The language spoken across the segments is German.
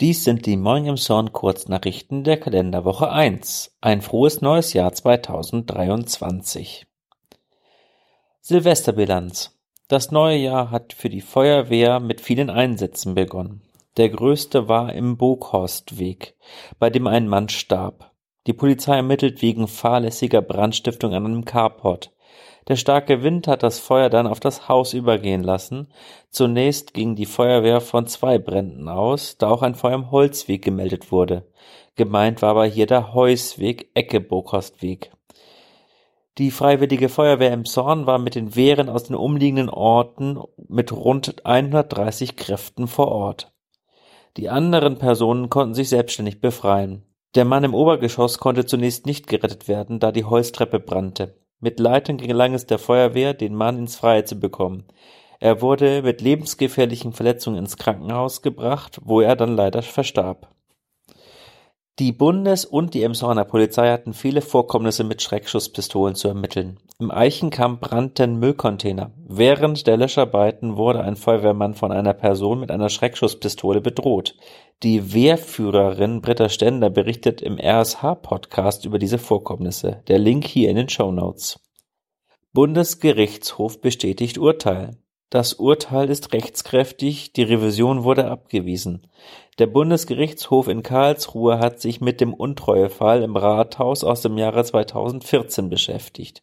Dies sind die Morning im Zorn Kurznachrichten der Kalenderwoche eins. Ein frohes neues Jahr 2023. Silvesterbilanz. Das neue Jahr hat für die Feuerwehr mit vielen Einsätzen begonnen. Der größte war im Boghorstweg, bei dem ein Mann starb. Die Polizei ermittelt wegen fahrlässiger Brandstiftung an einem Carport. Der starke Wind hat das Feuer dann auf das Haus übergehen lassen. Zunächst ging die Feuerwehr von zwei Bränden aus, da auch ein Feuer im Holzweg gemeldet wurde. Gemeint war aber hier der Heusweg, Ecke Burghostweg. Die Freiwillige Feuerwehr im Zorn war mit den Wehren aus den umliegenden Orten mit rund 130 Kräften vor Ort. Die anderen Personen konnten sich selbstständig befreien. Der Mann im Obergeschoss konnte zunächst nicht gerettet werden, da die Holztreppe brannte. Mit Leitung gelang es der Feuerwehr, den Mann ins Freie zu bekommen. Er wurde mit lebensgefährlichen Verletzungen ins Krankenhaus gebracht, wo er dann leider verstarb. Die Bundes- und die Emshorner Polizei hatten viele Vorkommnisse mit Schreckschusspistolen zu ermitteln. Im Eichenkamp brannten Müllcontainer. Während der Löscharbeiten wurde ein Feuerwehrmann von einer Person mit einer Schreckschusspistole bedroht. Die Wehrführerin Britta Stender berichtet im RSH-Podcast über diese Vorkommnisse. Der Link hier in den Show Notes. Bundesgerichtshof bestätigt Urteil. Das Urteil ist rechtskräftig, die Revision wurde abgewiesen. Der Bundesgerichtshof in Karlsruhe hat sich mit dem Untreuefall im Rathaus aus dem Jahre 2014 beschäftigt.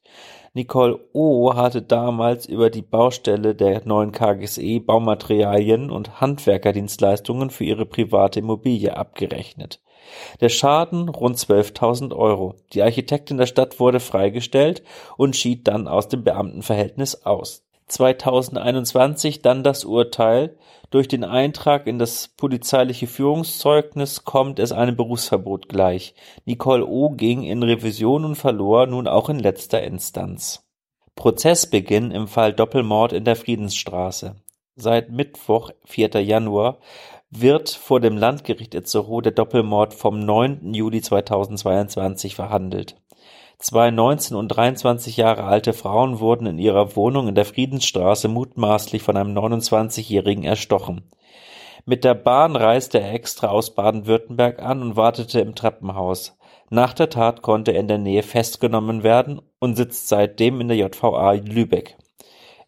Nicole O. hatte damals über die Baustelle der neuen KGSE Baumaterialien und Handwerkerdienstleistungen für ihre private Immobilie abgerechnet. Der Schaden rund 12.000 Euro. Die Architektin der Stadt wurde freigestellt und schied dann aus dem Beamtenverhältnis aus. 2021 dann das Urteil. Durch den Eintrag in das polizeiliche Führungszeugnis kommt es einem Berufsverbot gleich. Nicole O. ging in Revision und verlor nun auch in letzter Instanz. Prozessbeginn im Fall Doppelmord in der Friedensstraße. Seit Mittwoch, 4. Januar, wird vor dem Landgericht Itzehoe der Doppelmord vom 9. Juli 2022 verhandelt. Zwei 19 und 23 Jahre alte Frauen wurden in ihrer Wohnung in der Friedensstraße mutmaßlich von einem 29-Jährigen erstochen. Mit der Bahn reiste er extra aus Baden-Württemberg an und wartete im Treppenhaus. Nach der Tat konnte er in der Nähe festgenommen werden und sitzt seitdem in der JVA Lübeck.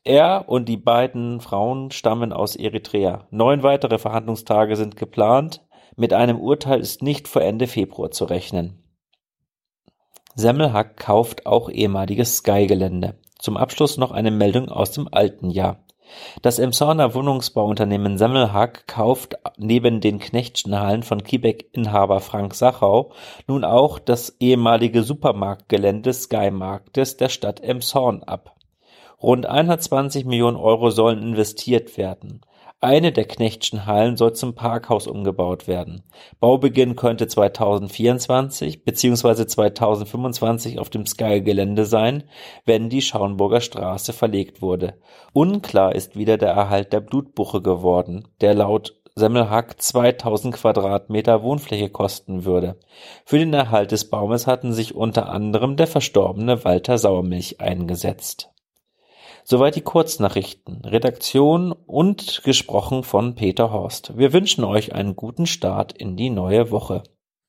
Er und die beiden Frauen stammen aus Eritrea. Neun weitere Verhandlungstage sind geplant. Mit einem Urteil ist nicht vor Ende Februar zu rechnen. Semmelhack kauft auch ehemaliges Sky-Gelände. Zum Abschluss noch eine Meldung aus dem alten Jahr. Das Emshorner Wohnungsbauunternehmen Semmelhack kauft neben den Knechtschen Hallen von Kiebeck-Inhaber Frank Sachau nun auch das ehemalige Supermarktgelände Sky Marktes der Stadt Emshorn ab. Rund 120 Millionen Euro sollen investiert werden. Eine der Knechtschen Hallen soll zum Parkhaus umgebaut werden. Baubeginn könnte 2024 bzw. 2025 auf dem Sky-Gelände sein, wenn die Schauenburger Straße verlegt wurde. Unklar ist wieder der Erhalt der Blutbuche geworden, der laut Semmelhack 2000 Quadratmeter Wohnfläche kosten würde. Für den Erhalt des Baumes hatten sich unter anderem der verstorbene Walter Sauermilch eingesetzt Soweit die Kurznachrichten. Redaktion und gesprochen von Peter Horst. Wir wünschen euch einen guten Start in die neue Woche.